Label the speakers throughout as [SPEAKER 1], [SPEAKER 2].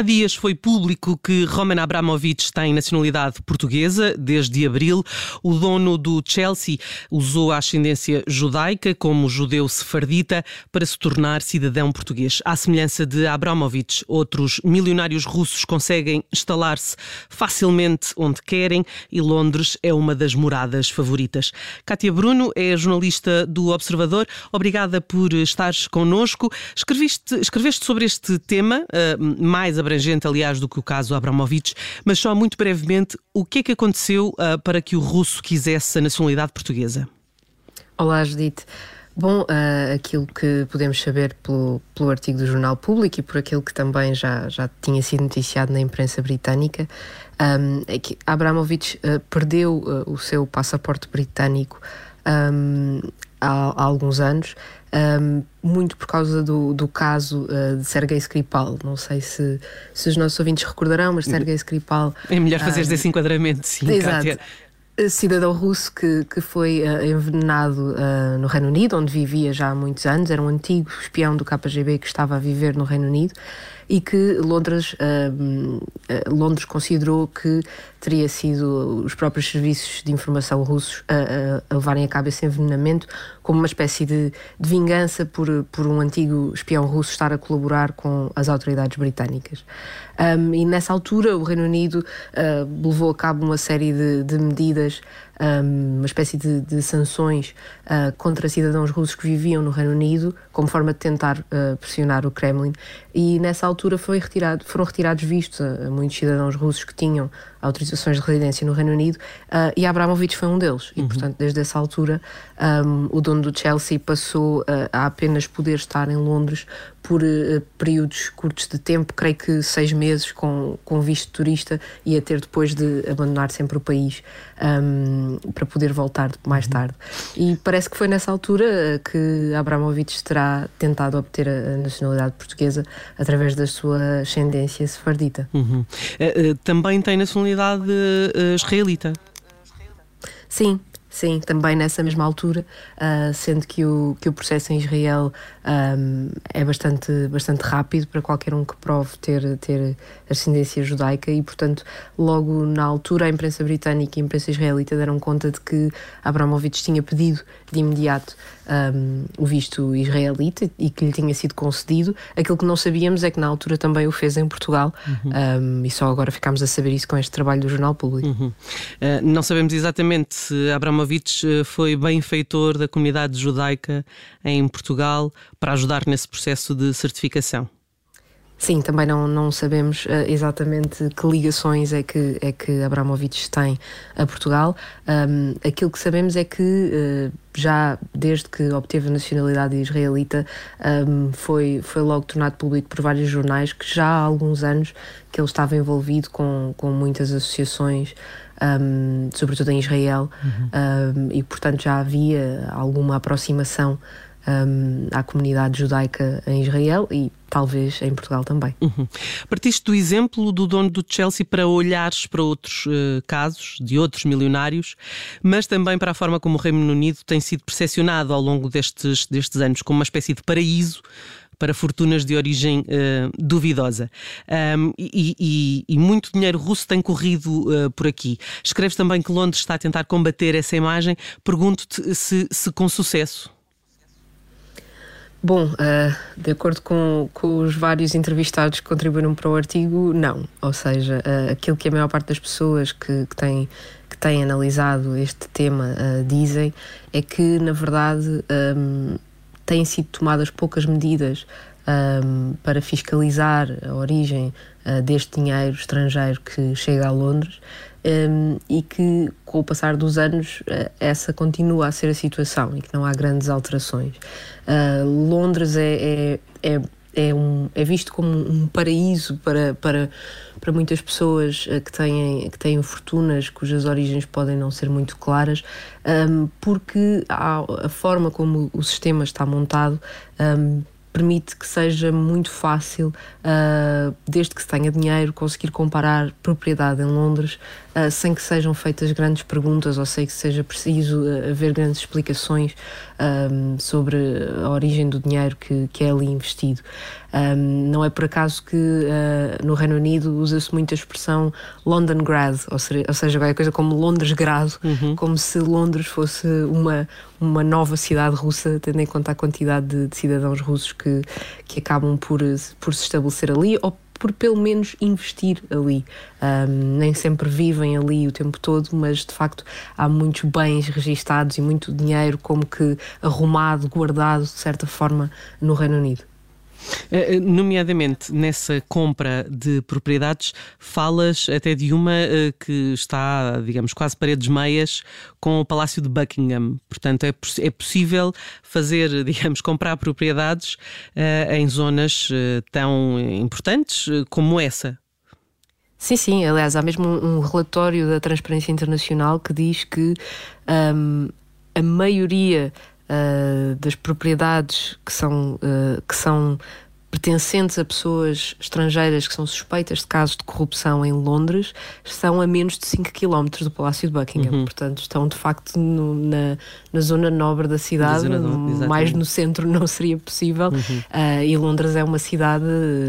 [SPEAKER 1] Há dias foi público que Roman Abramovich tem nacionalidade portuguesa desde abril. O dono do Chelsea usou a ascendência judaica como judeu sefardita para se tornar cidadão português. À semelhança de Abramovich, outros milionários russos conseguem instalar-se facilmente onde querem e Londres é uma das moradas favoritas. Kátia Bruno é jornalista do Observador. Obrigada por estares connosco. Escreveste, escreveste sobre este tema, uh, mais abrangente, aliás, do que o caso Abramovich, mas só muito brevemente, o que é que aconteceu uh, para que o russo quisesse a nacionalidade portuguesa?
[SPEAKER 2] Olá, Judite. Bom, uh, aquilo que podemos saber pelo, pelo artigo do Jornal Público e por aquilo que também já, já tinha sido noticiado na imprensa britânica, um, é que Abramovich uh, perdeu uh, o seu passaporte britânico um, há, há, alguns anos, um, muito por causa do, do caso uh, de Sergei Skripal. Não sei se, se os nossos ouvintes recordarão, mas Sergei Skripal.
[SPEAKER 1] É melhor fazer um, esse enquadramento, sim.
[SPEAKER 2] Exato. Kátia cidadão russo que, que foi uh, envenenado uh, no Reino Unido, onde vivia já há muitos anos, era um antigo espião do KGB que estava a viver no Reino Unido e que Londres, uh, Londres considerou que teria sido os próprios serviços de informação russos a, a, a levarem a cabo esse envenenamento como uma espécie de, de, vingança por, por um antigo espião russo estar a colaborar com as autoridades britânicas. Um, e nessa altura o Reino Unido uh, levou a cabo uma série de, de medidas um, uma espécie de, de sanções uh, contra cidadãos russos que viviam no Reino Unido, como forma de tentar uh, pressionar o Kremlin. E nessa altura retirado, foram retirados vistos a, a muitos cidadãos russos que tinham autorizações de residência no Reino Unido uh, e Abramovich foi um deles. E, uhum. portanto, desde essa altura, um, o dono do Chelsea passou a apenas poder estar em Londres por uh, períodos curtos de tempo, creio que seis meses com, com visto turista e a ter depois de abandonar sempre o país um, para poder voltar mais uhum. tarde. E parece que foi nessa altura uh, que Abramovich terá tentado obter a, nacionalidade portuguesa através da sua ascendência sefardita.
[SPEAKER 1] Uhum. Uh, também tem nacionalidade israelita?
[SPEAKER 2] Sim, Sim, também nessa mesma altura, uh, sendo que o, que o processo em Israel um, é bastante, bastante rápido para qualquer um que prove ter, ter ascendência judaica e, portanto, logo na altura a imprensa britânica e a imprensa israelita deram conta de que Abramovich tinha pedido de imediato um, o visto israelita e que lhe tinha sido concedido. Aquilo que não sabíamos é que na altura também o fez em Portugal uhum. um, e só agora ficámos a saber isso com este trabalho do Jornal Público.
[SPEAKER 1] Uhum. Uh, não sabemos exatamente se Abramovich eh, foi benfeitor da comunidade judaica em Portugal para ajudar nesse processo de certificação.
[SPEAKER 2] Sim, também não, não sabemos uh, exatamente que ligações é que, é que Abramovich tem a Portugal. Um, aquilo que sabemos é que uh, já desde que obteve a nacionalidade israelita um, foi, foi logo tornado público por vários jornais que já há alguns anos que ele estava envolvido com, com muitas associações um, sobretudo em Israel, uhum. um, e portanto já havia alguma aproximação um, à comunidade judaica em Israel e talvez em Portugal também.
[SPEAKER 1] Uhum. Partiste do exemplo do dono do Chelsea para olhares para outros uh, casos de outros milionários, mas também para a forma como o Reino Unido tem sido percepcionado ao longo destes, destes anos como uma espécie de paraíso para fortunas de origem uh, duvidosa. Um, e, e, e, muito dinheiro russo tem corrido uh, por aqui. Escreves também que Londres está a tentar combater essa imagem. Pergunto-te se, se com sucesso.
[SPEAKER 2] Bom, uh, de acordo com, com, os vários entrevistados que contribuíram para o artigo, não. Ou seja, uh, aquilo que a maior parte das pessoas que, que, têm, que têm analisado este tema uh, dizem é que, na verdade, um, têm sido tomadas poucas medidas um, para fiscalizar a origem deste dinheiro estrangeiro que chega a Londres um, e que, com o passar dos anos, uh, essa continua a ser a situação e que não há grandes alterações. Uh, Londres é, é, é, é, um, é visto como um paraíso para, para, para muitas pessoas uh, que, têm, que têm fortunas cujas origens podem não ser muito claras, um, porque há, a forma como o sistema está montado. Um, permite que seja muito fácil, uh, desde que se tenha dinheiro, conseguir comparar propriedade em Londres uh, sem que sejam feitas grandes perguntas ou sem que seja preciso uh, haver grandes explicações um, sobre a origem do dinheiro que, que é ali investido. Um, não é por acaso que no Reino Unido usa-se muito a expressão London Grad, ou, seja, ou seja, qualquer coisa como Londres Grado, uhum. como se Londres fosse uma, uma nova cidade russa, tendo em conta a quantidade de, de cidadãos russos que, que acabam por, por se estabelecer ali ou por pelo menos investir ali. Um, nem sempre vivem ali o tempo todo, mas de facto há muitos bens registados e muito dinheiro como que arrumado, guardado de certa forma no Reino Unido.
[SPEAKER 1] Eh, eh, nomeadamente nessa compra de propriedades, falas até de uma eh, que está, digamos, quase paredes meias com o Palácio de Buckingham. Portanto, é, é possível fazer, digamos, comprar propriedades em zonas tão importantes como essa.
[SPEAKER 2] Sim, sim. Aliás, há mesmo um relatório da Transparência Internacional que diz que um, a maioria uh, das propriedades que são, uh, que são pertencentes a pessoas estrangeiras que são suspeitas de casos de corrupção em Londres estão a menos de 5 km do Palácio de Buckingham. Uhum. Portanto, estão de facto no, na, na zona nobre da cidade, zona mais no centro não seria possível. Uhum. Uh, e Londres é uma cidade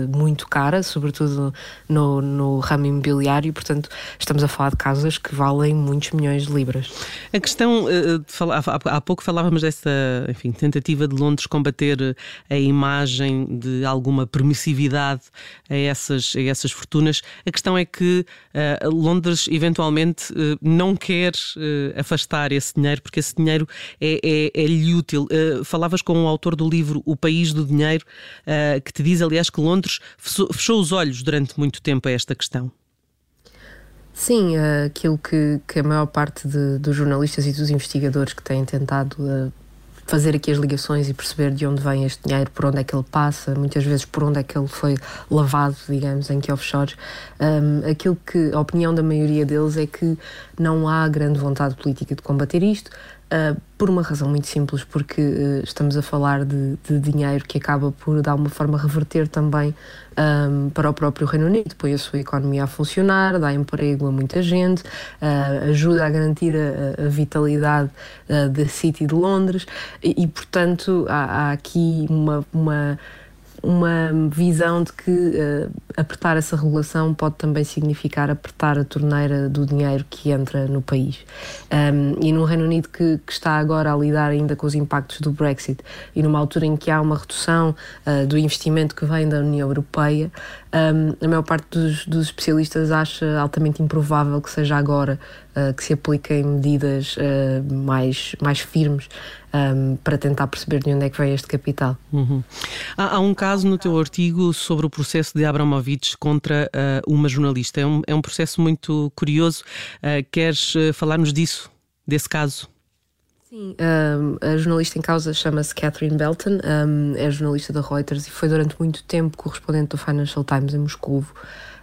[SPEAKER 2] muito cara, sobretudo no, no ramo imobiliário, portanto, estamos a falar de casas que valem muitos milhões de libras.
[SPEAKER 1] A questão, uh, de falar, há pouco falávamos dessa enfim, tentativa de Londres combater a imagem de alguma permissividade a essas, a essas fortunas. A questão é que uh, Londres eventualmente uh, não quer uh, afastar esse dinheiro porque esse dinheiro é, é, é-lhe útil. falavas com o autor do livro O País do Dinheiro que te diz, aliás, que Londres fechou, fechou os olhos durante muito tempo a esta questão.
[SPEAKER 2] Sim, aquilo que, que a maior parte de, dos jornalistas e dos investigadores que têm tentado fazer aqui as ligações e perceber de onde vem este dinheiro, por onde é que ele passa, muitas vezes por onde é que ele foi lavado, digamos, em que offshore. Um, aquilo que a opinião da maioria deles é que não há grande vontade política de combater isto. Uh, por uma razão muito simples, porque uh, estamos a falar de, de, dinheiro que acaba por, de alguma forma, reverter também um, para o próprio Reino Unido, põe a sua economia a funcionar, dá emprego a muita gente, uh, ajuda a garantir a, a vitalidade da City de Londres. E, e portanto, há, há aqui uma, uma uma visão de que apertar essa regulação pode também significar apertar a torneira do dinheiro que entra no país. Um, e no Reino Unido, que, que, está agora a lidar ainda com os impactos do Brexit, e numa altura em que há uma redução uh, do investimento que vem da União Europeia, um, a maior parte dos, dos, especialistas acha altamente improvável que seja agora uh, que se apliquem medidas mais, mais firmes um, para tentar perceber de onde é que vem este capital.
[SPEAKER 1] Uhum. Há, há, um caso no teu artigo sobre o processo de Abramovich contra uh, uma jornalista. É um, é um processo muito curioso. Uh, queres uh, falar-nos disso, desse caso?
[SPEAKER 2] Sim, um, a jornalista em causa chama-se Catherine Belton, um, é jornalista da Reuters e foi durante muito tempo correspondente do Financial Times em Moscou.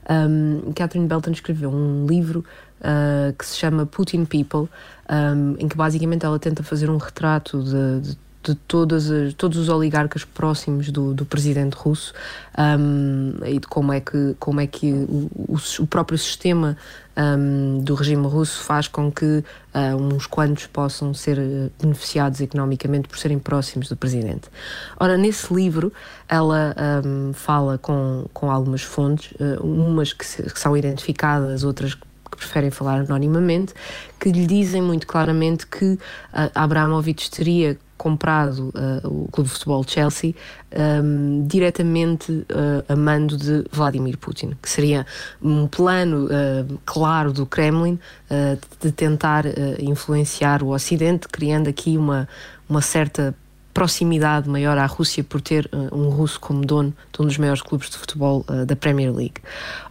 [SPEAKER 2] Um, Catherine Belton escreveu um livro uh, que se chama Putin People, um, em que basicamente ela tenta fazer um retrato de, de de todas as, todos os oligarcas próximos do, do presidente russo um, e de como é que, como é que o, o, próprio sistema um, do regime russo faz com que uh, uns quantos possam ser beneficiados economicamente por serem próximos do presidente. Ora, nesse livro, ela um, fala com, com algumas fontes, uh, umas que, se, que são identificadas, outras que preferem falar anonimamente, que lhe dizem muito claramente que uh, Abramovich teria comprado uh, o Clube de Futebol Chelsea um, diretamente uh, a mando de Vladimir Putin, que seria um plano uh, claro do Kremlin de tentar influenciar o Ocidente, criando aqui uma, uma certa proximidade maior à Rússia por ter uh, um russo como dono de um dos maiores clubes de futebol uh, da Premier League.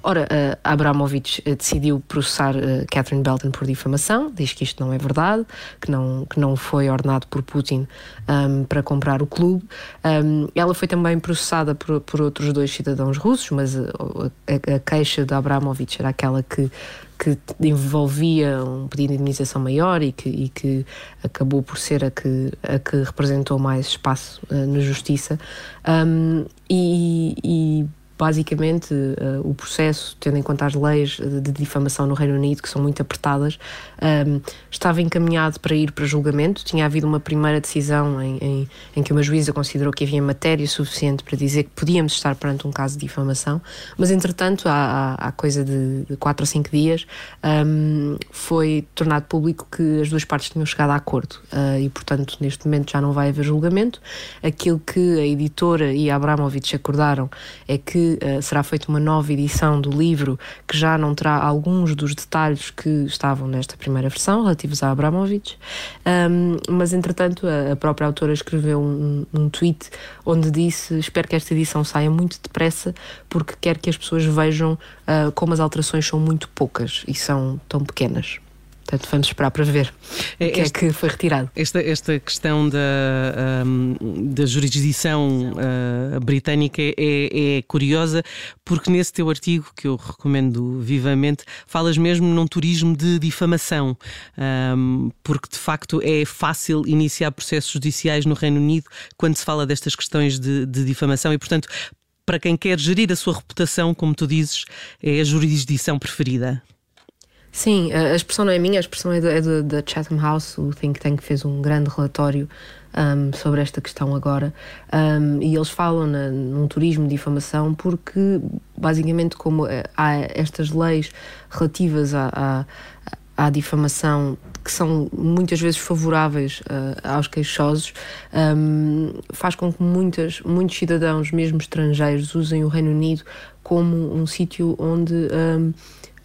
[SPEAKER 2] Ora, uh, Abramovich decidiu processar Catherine Belton por difamação, diz que isto não é verdade, que não, que não foi ordenado por Putin um, para comprar o clube. Um, ela foi também processada por, por outros dois cidadãos russos, mas a, a, a queixa de Abramovich era aquela que que envolvia um pedido de indemnização maior e que, e que acabou por ser a que, a que representou mais espaço uh, na justiça. Um, e, e basicamente uh, o processo, tendo em conta as leis de difamação no Reino Unido, que são muito apertadas, um, ehm, estava encaminhado para ir para julgamento. Tinha havido uma primeira decisão em, em, em, que uma juíza considerou que havia matéria suficiente para dizer que podíamos estar perante um caso de difamação, mas entretanto, há, há, há coisa de, de quatro ou cinco dias, um, ehm, foi tornado público que as duas partes tinham chegado a acordo uh, e, portanto, neste momento já não vai haver julgamento. Aquilo que a editora e a Abramovich acordaram é que uh, será feita uma nova edição do livro que já não terá alguns dos detalhes que estavam nesta primeira versão, relativos a Abramovich, um, mas entretanto a, a, própria autora escreveu um, um tweet onde disse: Espero que esta edição saia muito depressa, porque quero que as pessoas vejam uh, como as alterações são muito poucas e são tão pequenas. Portanto, vamos esperar para ver o que este, é que foi retirado.
[SPEAKER 1] Esta, esta questão da, da jurisdição uh, britânica é, é, curiosa, porque nesse teu artigo, que eu recomendo vivamente, falas mesmo num turismo de difamação, um, porque de facto é fácil iniciar processos judiciais no Reino Unido quando se fala destas questões de, de difamação e, portanto, para quem quer gerir a sua reputação, como tu dizes, é a jurisdição preferida.
[SPEAKER 2] Sim, a expressão não é minha, a expressão é, é da Chatham House, o think tank fez um grande relatório um, sobre esta questão agora. Um, e eles falam na, num turismo de difamação porque basicamente como eh, há estas leis relativas à, à, à difamação que são muitas vezes favoráveis uh, aos queixosos, um, faz com que muitas, muitos cidadãos, mesmo estrangeiros, usem o Reino Unido como um sítio onde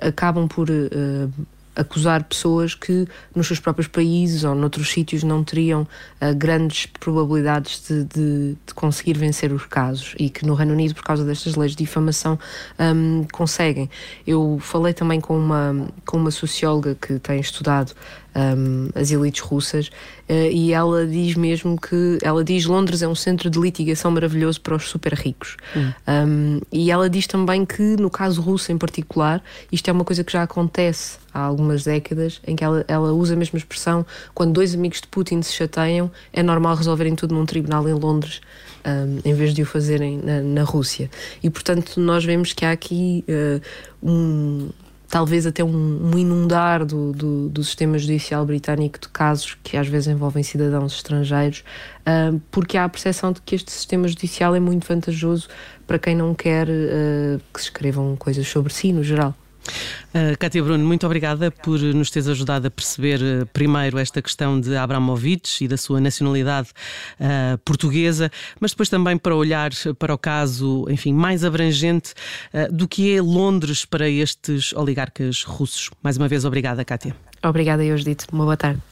[SPEAKER 2] acabam por uh, acusar pessoas que nos seus próprios países ou noutros sítios não teriam uh, grandes probabilidades de, de, de, conseguir vencer os casos e que no Reino Unido, por causa destas leis de difamação, um, conseguem. Eu falei também com uma, com uma socióloga que tem estudado um, as elites russas, uh, e ela diz mesmo que ela diz Londres é um centro de litigação maravilhoso para os super ricos. Hum. Um, e ela diz também que no caso russo em particular, isto é uma coisa que já acontece há algumas décadas, em que ela, ela usa a mesma expressão quando dois amigos de Putin se chateiam, é normal resolverem tudo num tribunal em Londres. Um, em vez de o fazerem na, na, Rússia. E, portanto, nós vemos que há aqui uh, um, talvez até um, um inundar do, do, do, sistema judicial britânico de casos que às vezes envolvem cidadãos estrangeiros, uh, porque há a percepção de que este sistema judicial é muito vantajoso para quem não quer uh, que se escrevam coisas sobre si, no geral.
[SPEAKER 1] Uh, Cátia Bruno, muito obrigada por nos teres ajudado a perceber uh, primeiro esta questão de Abramovich e da sua nacionalidade uh, portuguesa, mas depois também para olhar para o caso, enfim, mais abrangente do que é Londres para estes oligarcas russos. Mais uma vez, obrigada, Cátia.
[SPEAKER 2] Obrigada, Eusdito. Uma boa tarde.